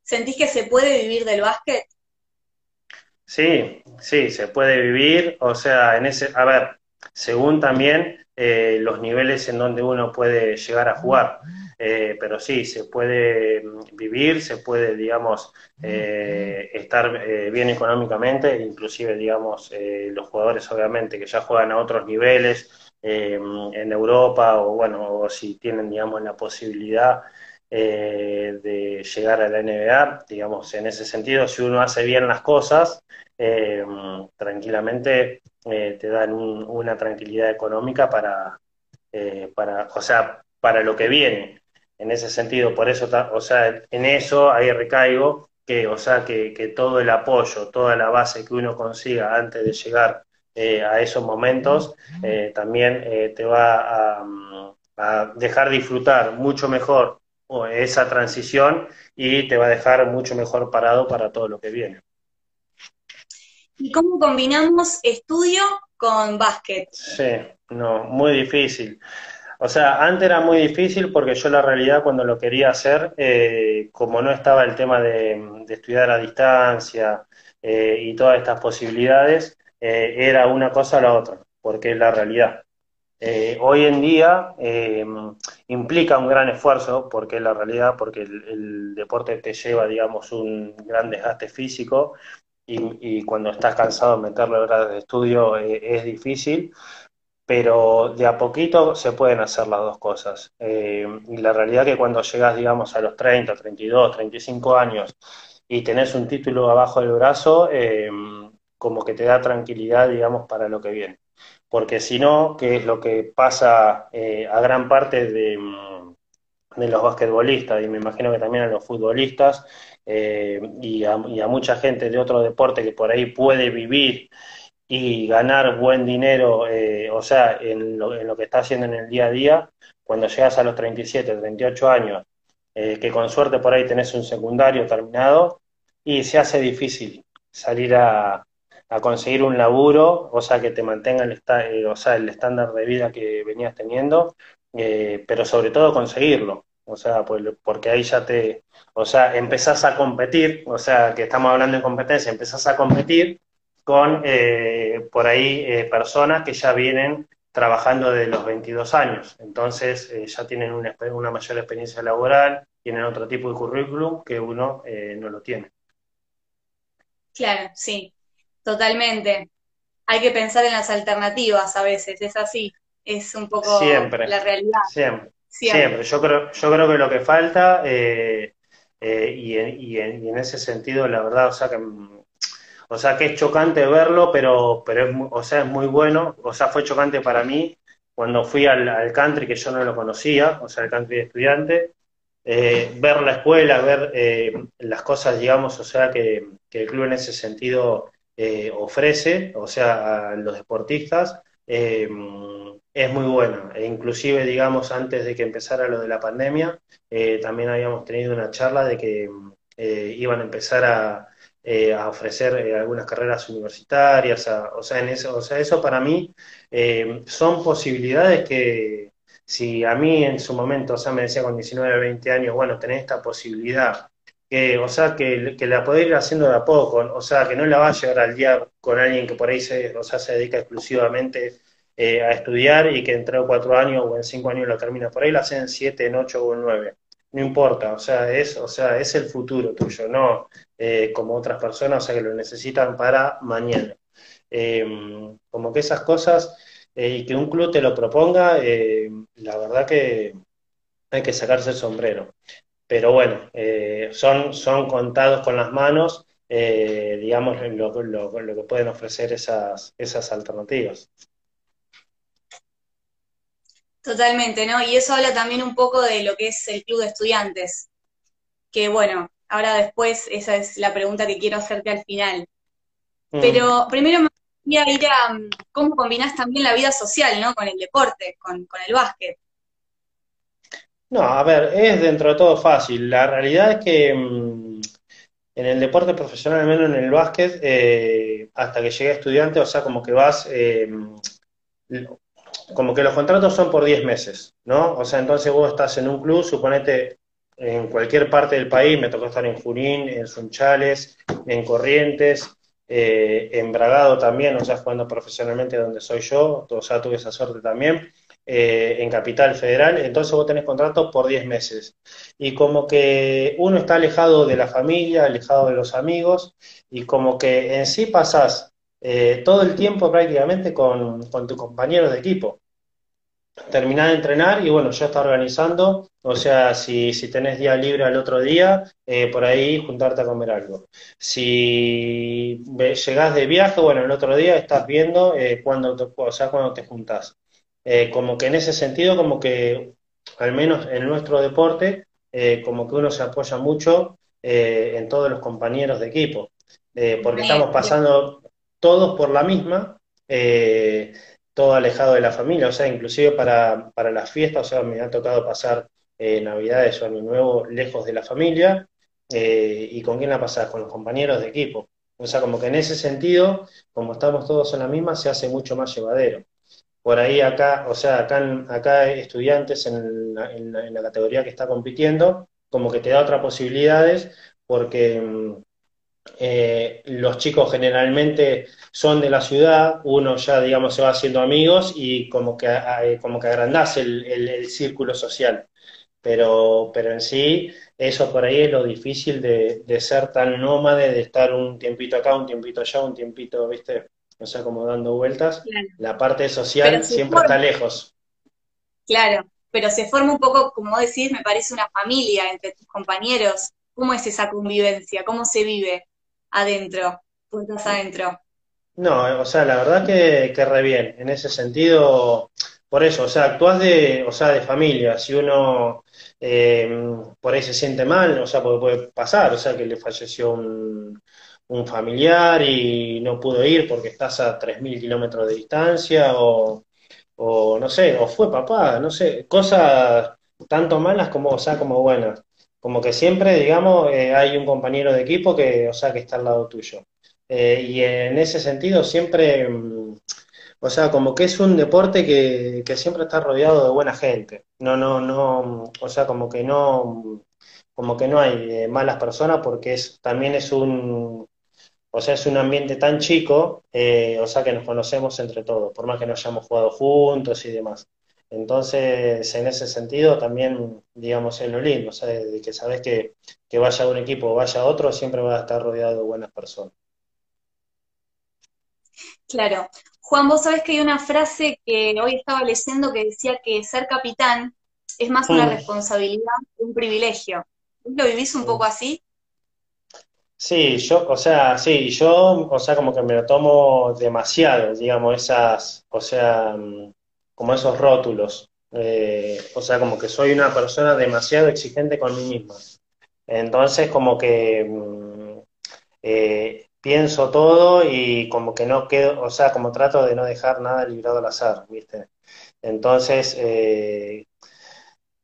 ¿Sentís que se puede vivir del básquet? Sí, sí, se puede vivir, o sea, en ese, a ver, según también eh, los niveles en donde uno puede llegar a jugar. Eh, pero sí, se puede vivir, se puede, digamos, estar bien económicamente, inclusive, digamos, los jugadores obviamente que ya juegan a otros niveles, eh, en Europa o bueno, o si tienen, digamos, la posibilidad eh, de llegar a la NBA, digamos, en ese sentido, si uno hace bien las cosas, eh, tranquilamente te dan una tranquilidad económica para, para, o sea, para lo que viene. En ese sentido, por eso, o sea, en eso ahí recaigo que, o sea, que, que todo el apoyo, toda la base que uno consiga antes de llegar eh, a esos momentos, eh, también eh, te va a, dejar disfrutar mucho mejor esa transición y te va a dejar mucho mejor parado para todo lo que viene. ¿Y cómo combinamos estudio con básquet? Sí, no, muy difícil. O sea, antes era muy difícil porque yo la realidad cuando lo quería hacer, como no estaba el tema de, de estudiar a distancia y todas estas posibilidades, eh, era una cosa o la otra, porque es la realidad. Eh, hoy en día eh, implica un gran esfuerzo, porque es la realidad, porque el, deporte te lleva, digamos, un gran desgaste físico y, cuando estás cansado de meterle horas de estudio es difícil, pero de a poquito se pueden hacer las dos cosas. y la realidad que cuando llegas, digamos, a los 30, 32, 35 años y tenés un título abajo del brazo, como que te da tranquilidad, digamos, para lo que viene. Porque si no, que es lo que pasa eh, a gran parte de, de, los basquetbolistas y me imagino que también a los futbolistas eh, y, a, mucha gente de otro deporte que por ahí puede vivir y ganar buen dinero, eh, o sea, en lo, en lo, que está haciendo en el día a día, cuando llegas a los 37, 38 años, que con suerte por ahí tenés un secundario terminado, y se hace difícil salir a, a conseguir un laburo, o sea, que te mantenga el, eh, o sea, el estándar de vida que venías teniendo, eh, pero sobre todo conseguirlo, o sea, pues, porque ahí ya te, o sea, empezás a competir, o sea, que estamos hablando de competencia, empezás a competir con eh, por ahí personas que ya vienen trabajando desde los 22 años, entonces ya tienen una, una, mayor experiencia laboral, tienen otro tipo de currículum que uno no lo tiene. Claro, sí. Totalmente. Hay que pensar en las alternativas a veces, es así, es un poco la realidad. Siempre, siempre. Yo, creo, yo creo que lo que falta, eh, eh, y, en, ese sentido, la verdad, o sea que o sea que es chocante verlo, pero, pero es, o sea, es muy bueno, o sea, fue chocante para mí cuando fui al, country que yo no lo conocía, o sea, el country de estudiante, eh, ver la escuela, ver las cosas, digamos, o sea, que, que, el club en ese sentido eh, ofrece, o sea, a los deportistas, eh, es muy buena. E inclusive, digamos, antes de que empezara lo de la pandemia, eh, también habíamos tenido una charla de que iban a empezar a, ofrecer algunas carreras universitarias, o, sea, eso, o sea, eso para mí son posibilidades que si a mí en su momento, o sea, me decía con 19, 20 años, bueno, tenés esta posibilidad, o sea, que, la podés ir haciendo de a poco, o sea, que no la va a llegar al día con alguien que por ahí se, o sea, se dedica exclusivamente a estudiar y que en tres o cuatro años o en cinco años lo termina. Por ahí lo hacen en siete, en ocho o en nueve no importa, o sea, es, o sea, es el futuro tuyo, no eh, como otras personas, o sea, que lo necesitan para mañana. Em, como que esas cosas eh, y que un club te lo proponga, eh, la verdad que hay que sacarse el sombrero. Pero bueno, son, son contados con las manos, digamos, lo, lo, que pueden ofrecer esas, esas alternativas. Totalmente, ¿no? Y eso habla también un poco de lo que es el club de estudiantes, que bueno, ahora después esa es la pregunta que quiero hacerte al final. Mm. Pero primero me gustaría ir a mm, cómo combinás también la vida social, ¿no? Con el deporte, con, el básquet. No, a ver, es dentro de todo fácil. La realidad es que mm, en el deporte profesional, al menos en el básquet, eh, hasta que llegué a estudiante, o sea, como que vas, eh, como que los contratos son por 10 meses, ¿no? O sea, entonces vos estás en un club, suponete en cualquier parte del país, me tocó estar en Junín, en Sunchales, en Corrientes, eh, en Bragado también, o sea, jugando profesionalmente donde soy yo, o sea, tuve esa suerte también, eh, en Capital Federal, entonces vos tenés contratos por 10 meses. Y como que uno está alejado de la familia, alejado de los amigos, y como que en sí pasás eh, todo el tiempo prácticamente con, con tus compañeros de equipo. Terminar de entrenar y bueno, ya está organizando, o sea, si, si tenés día libre al otro día, eh, por ahí juntarte a comer algo. Si llegás de viaje, bueno, el otro día estás viendo cuando te, o sea, cuando te juntás. Eh, como que en ese sentido, como que, al menos en nuestro deporte, como que uno se apoya mucho en todos los compañeros de equipo. porque estamos pasando todos por la misma, eh, todo alejado de la familia, o sea, inclusive para, para las fiestas, o sea, me ha tocado pasar eh, Navidades o Año Nuevo lejos de la familia, eh, ¿y con quién la pasás? Con los compañeros de equipo. O sea, como que en ese sentido, como estamos todos en la misma, se hace mucho más llevadero. Por ahí acá, o sea, acá, acá estudiantes en la, en la categoría que está compitiendo, como que te da otras posibilidades, porque mm, eh, los chicos generalmente son de la ciudad, uno ya, digamos, se va haciendo amigos y como que, como que agrandás el, círculo social. Pero, pero en sí, eso por ahí es lo difícil de, ser tan nómade, de estar un tiempito acá, un tiempito allá, un tiempito, ¿viste? O sea, como dando vueltas. La parte social siempre está lejos. Claro, pero se forma un poco, como decís, me parece una familia entre tus compañeros. ¿Cómo es esa convivencia? ¿Cómo se vive? adentro, puntos adentro. No, o sea, la verdad que, que re bien. En ese sentido, por eso, o sea, actúas de, o sea, de familia. Si uno eh, por ahí se siente mal, o sea, puede, puede, pasar, o sea, que le falleció un, un familiar y no pudo ir porque estás a 3.000 kilómetros de distancia, o, o no sé, o fue papá, no sé, cosas tanto malas como, o sea, como buenas como que siempre, digamos, eh, hay un compañero de equipo que, o sea, que está al lado tuyo. Eh, y en ese sentido siempre, mm, o sea, como que es un deporte que, que, siempre está rodeado de buena gente. No, no, no, o sea, como que no, como que no hay eh, malas personas porque es, también es un, o sea, es un ambiente tan chico, o sea, que nos conocemos entre todos, por más que no hayamos jugado juntos y demás. Entonces, en ese sentido, también, digamos, es lo lindo, o de que sabes que, que vaya un equipo o vaya otro, siempre va a estar rodeado de buenas personas. Claro. Juan, vos sabés que hay una frase que hoy estaba leyendo que decía que ser capitán es más una mm. responsabilidad que un privilegio. ¿Lo vivís un poco así? Sí, yo, o sea, sí, yo, o sea, como que me lo tomo demasiado, digamos, esas, o sea, mm, como esos rótulos. Eh, o sea, como que soy una persona demasiado exigente con mí misma. Entonces, como que mm, eh, pienso todo y como que no quedo, o sea, como trato de no dejar nada librado al azar, ¿viste? Entonces, eh,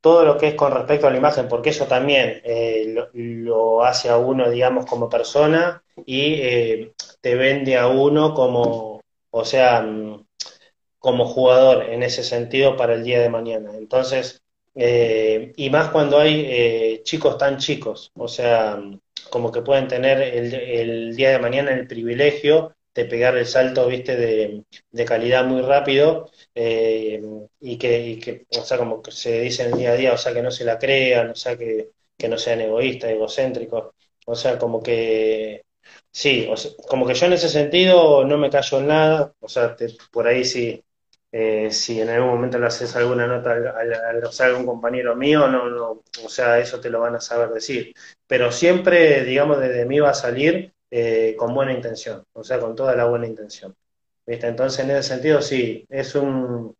todo lo que es con respecto a la imagen, porque eso también eh, lo, hace a uno, digamos, como persona y eh, te vende a uno como, o sea, mm, como jugador en ese sentido para el día de mañana. Entonces, eh, y más cuando hay chicos tan chicos, o sea, como que pueden tener el, el día de mañana el privilegio de pegar el salto, viste, de, de calidad muy rápido eh, y, que, que, o sea, como que se dice en el día a día, o sea, que no se la crean, o sea, que, que no sean egoístas, egocéntricos, o sea, como que, sí, como que yo en ese sentido no me callo en nada, o sea, por ahí sí, eh, si en algún momento le haces alguna nota al, algún compañero mío, no, no, o sea, eso te lo van a saber decir. Pero siempre, digamos, desde mí va a salir eh, con buena intención, o sea, con toda la buena intención. ¿Viste? Entonces, en ese sentido, sí, es un...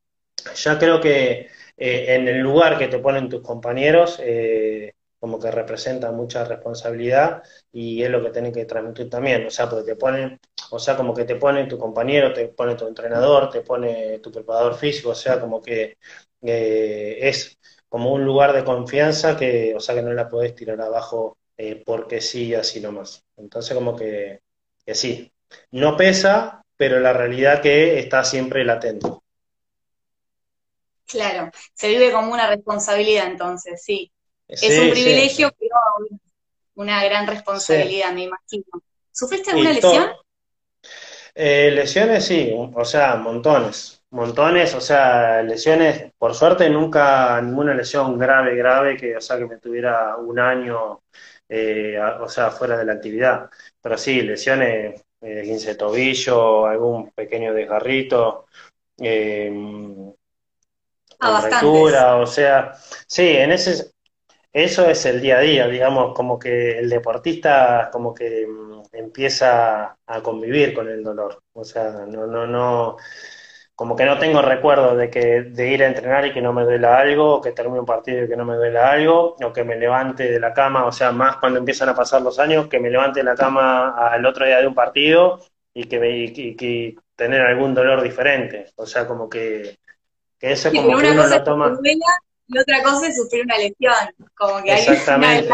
Ya creo que eh, en el lugar que te ponen tus compañeros, eh, como que representa mucha responsabilidad y es lo que tenés que transmitir también, o sea, porque te ponen, o sea, como que te pone tu compañero, te pone tu entrenador, te pone tu preparador físico, o sea, como que es como un lugar de confianza que, o sea, que no la podés tirar abajo porque sí, así nomás. Entonces como que, sí, no pesa, pero la realidad que está siempre latente. Claro, se vive como una responsabilidad entonces, sí. es un privilegio, pero una gran responsabilidad, me imagino. ¿Sufriste alguna lesión? Eh, lesiones sí, o sea, montones, montones, o sea, lesiones, por suerte nunca ninguna lesión grave, grave, que, o sea, que me tuviera un año eh, o sea, fuera de la actividad. Pero sí, lesiones, eh, 15 tobillo, algún pequeño desgarrito, eh, ah, o sea, sí, en ese, eso es el día a día, digamos, como que el deportista como que mm, empieza a convivir con el dolor, o sea, no, no, no, como que no tengo recuerdo de que de ir a entrenar y que no me duela algo, o que termine un partido y que no me duela algo, o que me levante de la cama, o sea, más cuando empiezan a pasar los años, que me levante de la cama al otro día de un partido y que, y, tener algún dolor diferente, o sea, como que, que eso es como que uno lo toma. y otra cosa es sufrir una lesión, como que [laughs] Exactamente.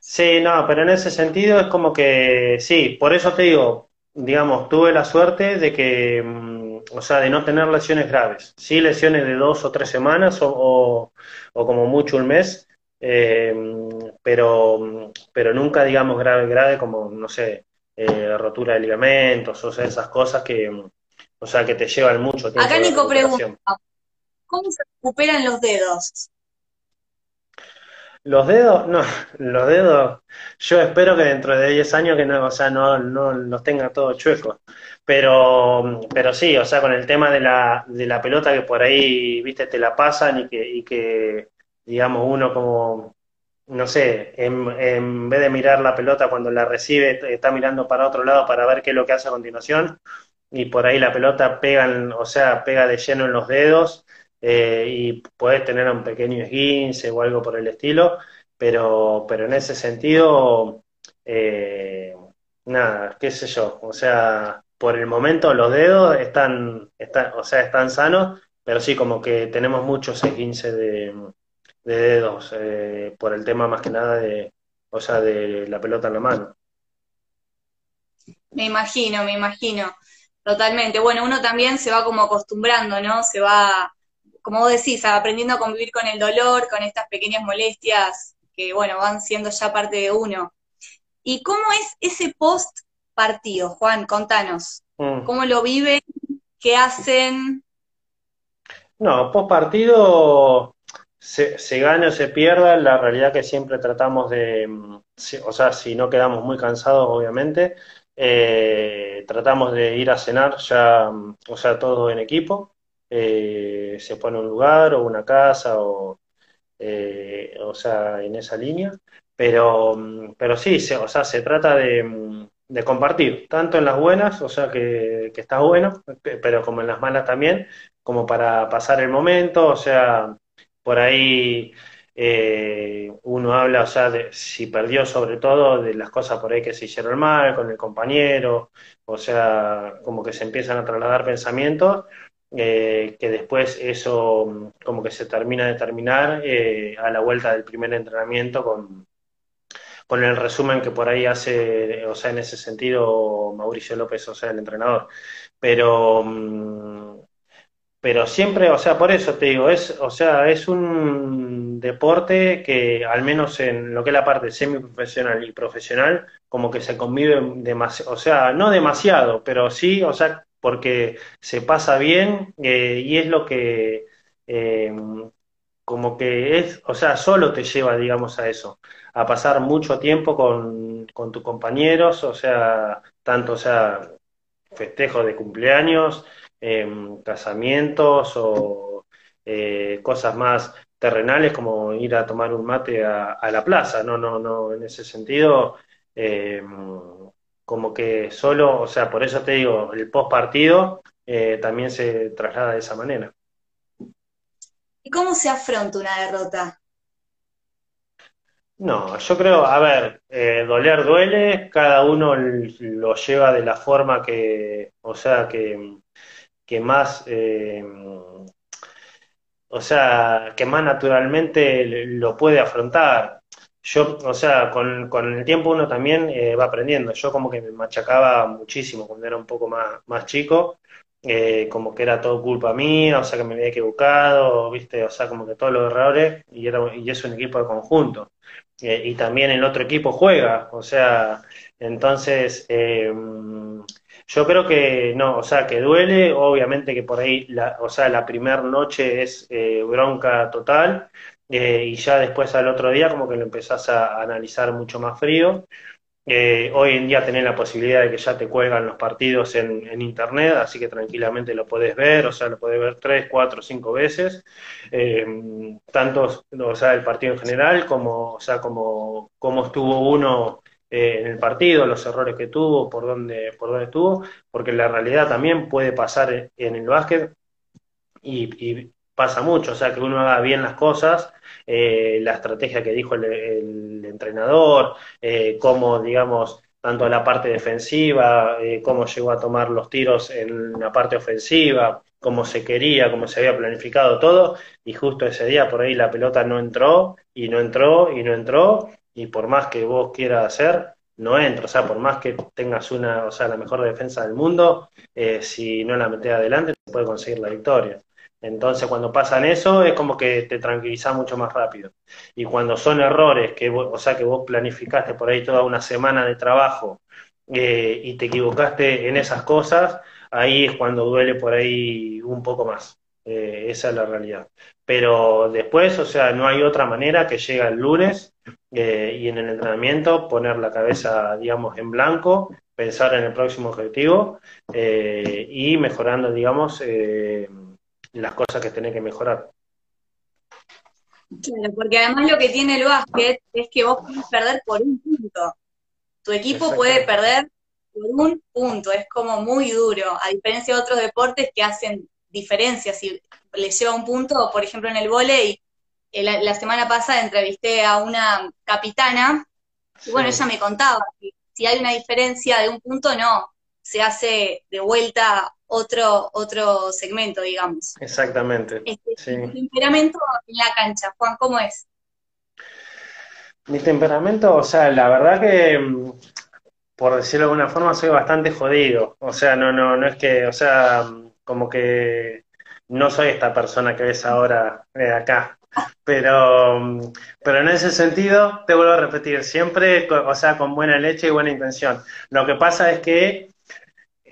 Sí, no, pero en ese sentido es como que, sí, por eso te digo, digamos, tuve la suerte de que mm, o sea, de no tener lesiones graves. Sí, lesiones de dos o tres semanas o, como mucho un mes, eh, pero, pero nunca, digamos, grave, grave, como, no sé, eh, rotura de ligamentos, o sea, esas cosas que, o sea, que te llevan mucho tiempo. Acá Nico pregunta, ¿cómo se recuperan los dedos? Los dedos, no, [laughs] los dedos, yo espero que dentro de 10 años que no, o sea, no, no los tenga todos chuecos. Pero, pero sí, o sea, con el tema de la, de la pelota que por ahí, viste, te la pasan y que, digamos, uno como, no sé, en, en vez de mirar la pelota cuando la recibe, está mirando para otro lado para ver qué es lo que hace a continuación, y por ahí la pelota pega, o sea, pega de lleno en los dedos, eh, y puedes tener un pequeño esguince o algo por el estilo, pero, pero en ese sentido, eh, nada, qué sé yo, o sea, por el momento los dedos están, o sea, están sanos, pero sí como que tenemos muchos esguinces de, de dedos eh, por el tema más que nada de, o sea, de la pelota en la mano. Me imagino, me imagino, totalmente. Bueno, uno también se va como acostumbrando, ¿no? Se va, como vos decís, aprendiendo a convivir con el dolor, con estas pequeñas molestias que, bueno, van siendo ya parte de uno. ¿Y cómo es ese post partido? Juan, contanos. Mm. ¿Cómo lo viven? ¿Qué hacen? No, post partido, se, se gane o se pierda, la realidad que siempre tratamos de, mm, o sea, si no quedamos muy cansados, obviamente, eh, tratamos de ir a cenar ya, mm, o sea, todo en equipo. Eh, se pone un lugar o una casa o, eh, o sea, en esa línea. Pero, pero sí, se, o sea, se trata de, de compartir, tanto en las buenas, o sea que, que, está bueno, pero como en las malas también, como para pasar el momento, o sea, por ahí eh, uno habla, o sea, de si perdió sobre todo de las cosas por ahí que se hicieron mal con el compañero, o sea, como que se empiezan a trasladar pensamientos que después eso como que se termina de terminar a la vuelta del primer entrenamiento con, con el resumen que por ahí hace, o sea, en ese sentido, Mauricio López, o sea, el entrenador. Pero, mm, pero siempre, o sea, por eso te digo, es, o sea, es un deporte que, al menos en lo que es la parte semiprofesional y profesional, como que se convive demasiado, o sea, no demasiado, pero sí, o sea, porque se pasa bien eh, y es lo que, eh, como que es, o sea, solo te lleva, digamos, a eso a pasar mucho tiempo con, tus compañeros, o sea, tanto, sea, festejos de cumpleaños, em, casamientos o eh, cosas más terrenales como ir a tomar un mate a, la plaza, no, no, no, en ese sentido, em, como que solo, o sea, por eso te digo, el post partido eh, también se traslada de esa manera. ¿Y cómo se afronta una derrota? No, yo creo, a ver, eh, doler duele, cada uno lo lleva de la forma que, o sea, que, que más, eh, o sea, que más naturalmente lo puede afrontar. Yo, o sea, con, con el tiempo uno también eh, va aprendiendo. Yo como que me machacaba muchísimo cuando era un poco más, más chico, como que era todo culpa mía, o sea, que me había equivocado, viste, o sea, como que todos los errores, y, era, y es un equipo de conjunto. Eh, y también el otro equipo juega, o sea, entonces eh, yo creo que no, o sea, que duele, obviamente que por ahí, la, o sea, la primera noche es eh, bronca total y ya después al otro día como que lo empezás a analizar mucho más frío eh, hoy en día tenés la posibilidad de que ya te cuelgan los partidos en, internet, así que tranquilamente lo podés ver, o sea, lo podés ver tres, cuatro, cinco veces, eh, tanto, o sea, el partido en general, como, o sea, como cómo estuvo uno eh, en el partido, los errores que tuvo, por dónde, por dónde estuvo, porque la realidad también puede pasar en, el básquet y, pasa mucho, o sea, que uno haga bien las cosas, la estrategia que dijo el entrenador, eh, cómo, digamos, tanto la parte defensiva, eh, cómo llegó a tomar los tiros en la parte ofensiva, cómo se quería, cómo se había planificado todo, y justo ese día por ahí la pelota no entró, y no entró, y no entró, y por más que vos quieras hacer, no entra, o sea, por más que tengas una, o sea, la mejor defensa del mundo, eh, si no la metes adelante, puede conseguir la victoria. Entonces, cuando pasan eso, es como que te tranquiliza mucho más rápido. Y cuando son errores, que o sea, que vos planificaste por ahí toda una semana de trabajo eh, y te equivocaste en esas cosas, ahí es cuando duele por ahí un poco más. Eh, esa es la realidad. Pero después, o sea, no hay otra manera que llega el lunes eh, y en el entrenamiento poner la cabeza, digamos, en blanco, pensar en el próximo objetivo y mejorando, digamos, las cosas que tenés que mejorar. Claro, porque además lo que tiene el básquet es que vos puedes perder por un punto. Tu equipo puede perder por un punto, es como muy duro, a diferencia de otros deportes que hacen diferencias. Si les lleva un punto, por ejemplo en el volei, eh, la, la semana pasada entrevisté a una capitana, y bueno, ella me contaba que si hay una diferencia de un punto, no, se hace de vuelta otro, otro segmento, digamos. Exactamente. Este, temperamento en la cancha, Juan, ¿cómo es? Mi temperamento, o sea, la verdad que, por decirlo de alguna forma, soy bastante jodido. O sea, no, no, no es que, o sea, como que no soy esta persona que ves ahora de acá. Pero, pero en ese sentido, te vuelvo a repetir, siempre, o sea, con buena leche y buena intención. Lo que pasa es que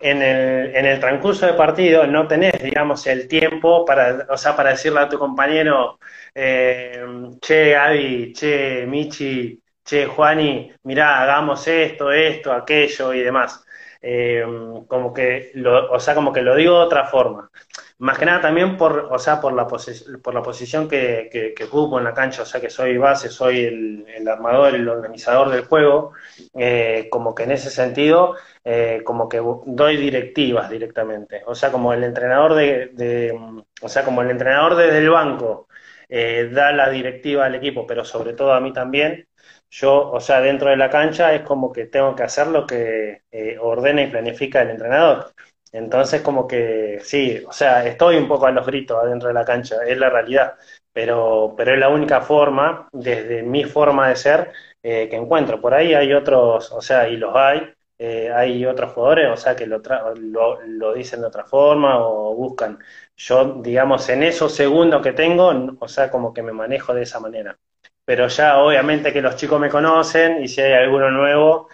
en el, en el transcurso del partido no tenés, digamos, el tiempo para, o sea, para decirle a tu compañero, eh, che, Gaby, che, Michi, che, Juani, mirá, hagamos esto, esto, aquello y demás. Eh, como que lo, o sea, como que lo digo de otra forma. Más que nada también por, o sea, por la, por la posición que, que, ocupo en la cancha, o sea, que soy base, soy el, armador, el organizador del juego, eh, como que en ese sentido, eh, como que doy directivas directamente. O sea, como el entrenador de, o sea, como el entrenador desde el banco eh, da la directiva al equipo, pero sobre todo a mí también, yo, o sea, dentro de la cancha es como que tengo que hacer lo que ordena y planifica el entrenador. Entonces, como que sí, o sea, estoy un poco a los gritos adentro de la cancha, es la realidad, pero, pero es la única forma, desde mi forma de ser, eh, que encuentro. Por ahí hay otros, o sea, y los hay, eh, hay otros jugadores, o sea, que lo, lo, lo, dicen de otra forma o buscan. Yo, digamos, en esos segundos que tengo, o sea, como que me manejo de esa manera. Pero ya, obviamente, que los chicos me conocen y si hay alguno nuevo,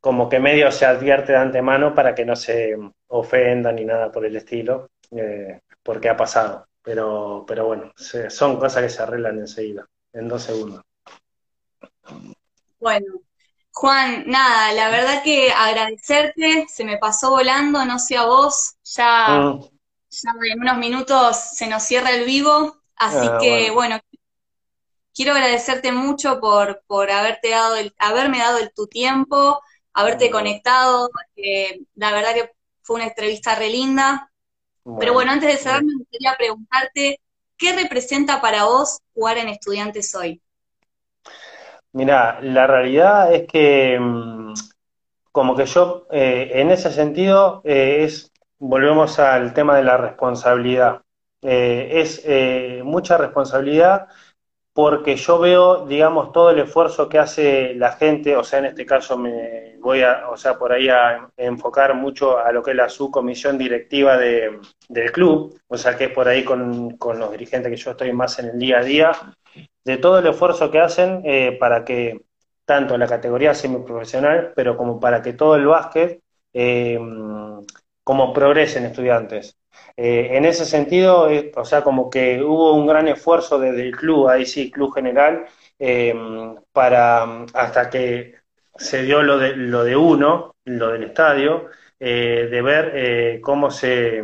como que medio se advierte de antemano para que no se ofendan ni nada por el estilo, eh, porque ha pasado. Pero, pero bueno, son cosas que se arreglan enseguida, en dos segundos. Bueno, Juan, nada, la verdad que agradecerte, se me pasó volando, no sé a vos, ya, mm. ya en unos minutos se nos cierra el vivo, así ah, que bueno. quiero agradecerte mucho por, por haberte dado el, haberme dado el, tu tiempo, haberte conectado. la verdad que fue una entrevista re linda. Pero bueno, antes de cerrar, me gustaría preguntarte, ¿qué representa para vos jugar en Estudiantes hoy? Mira, la realidad es que mm, como que yo, eh, en ese sentido, eh, es, volvemos al tema de la responsabilidad. Eh, es mucha responsabilidad porque yo veo, digamos, todo el esfuerzo que hace la gente, o sea, en este caso me voy a, o sea, por ahí a enfocar mucho a lo que es la subcomisión directiva de, del club, o sea, que es por ahí con, con, los dirigentes que yo estoy más en el día a día, de todo el esfuerzo que hacen eh, para que tanto la categoría semiprofesional, pero como para que todo el básquet, eh, como progresen estudiantes. Eh, en ese sentido, o sea, como que hubo un gran esfuerzo desde el club, ahí sí, club general, eh, para hasta que se dio lo de, lo de uno, lo del estadio, eh, de ver cómo se,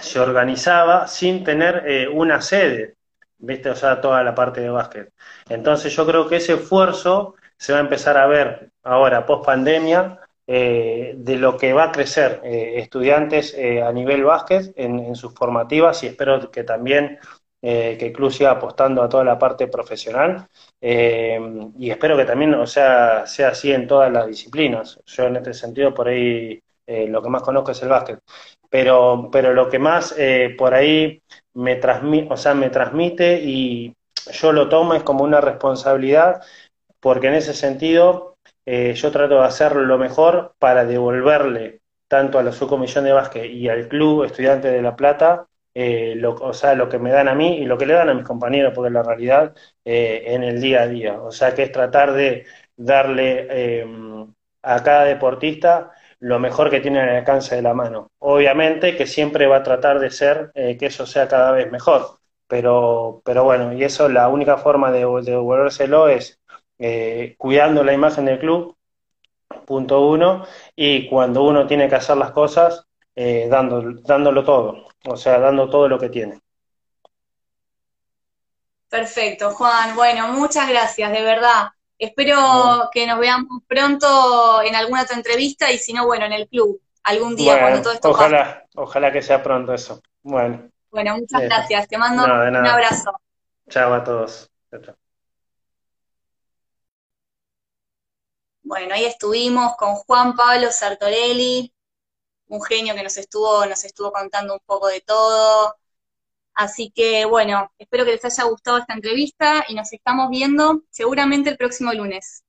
se organizaba sin tener una sede, ¿viste? O sea, toda la parte de básquet. Entonces yo creo que ese esfuerzo se va a empezar a ver ahora, post pandemia, eh, de lo que va a crecer eh, estudiantes eh, a nivel básquet en, sus formativas y espero que también que club siga apostando a toda la parte profesional y espero que también o sea, sea así en todas las disciplinas. Yo en este sentido por ahí lo que más conozco es el básquet, pero, pero lo que más por ahí me transmite, o sea, me transmite y yo lo tomo es como una responsabilidad porque en ese sentido eh, yo trato de hacer lo mejor para devolverle tanto a la subcomisión de básquet y al club estudiante de La Plata, eh, lo, o sea, lo que me dan a mí y lo que le dan a mis compañeros, porque la realidad eh, en el día a día. O sea, que es tratar de darle a cada deportista lo mejor que tiene al alcance de la mano. Obviamente que siempre va a tratar de ser que eso sea cada vez mejor, pero, pero bueno, y eso la única forma de, de devolvérselo es eh, cuidando la imagen del club, punto uno, y cuando uno tiene que hacer las cosas, eh, dándolo todo, o sea, dando todo lo que tiene. Perfecto, Juan. Bueno, muchas gracias, de verdad. Espero que nos veamos pronto en alguna otra entrevista y si no, bueno, en el club, algún día cuando todo esto ojalá, Ojalá que sea pronto eso. Bueno. Bueno, muchas gracias. Te mando un abrazo. Chao a todos. Bueno, ahí estuvimos con Juan Pablo Sartorelli, un genio que nos estuvo, nos estuvo contando un poco de todo. Así que bueno, espero que les haya gustado esta entrevista y nos estamos viendo seguramente el próximo lunes.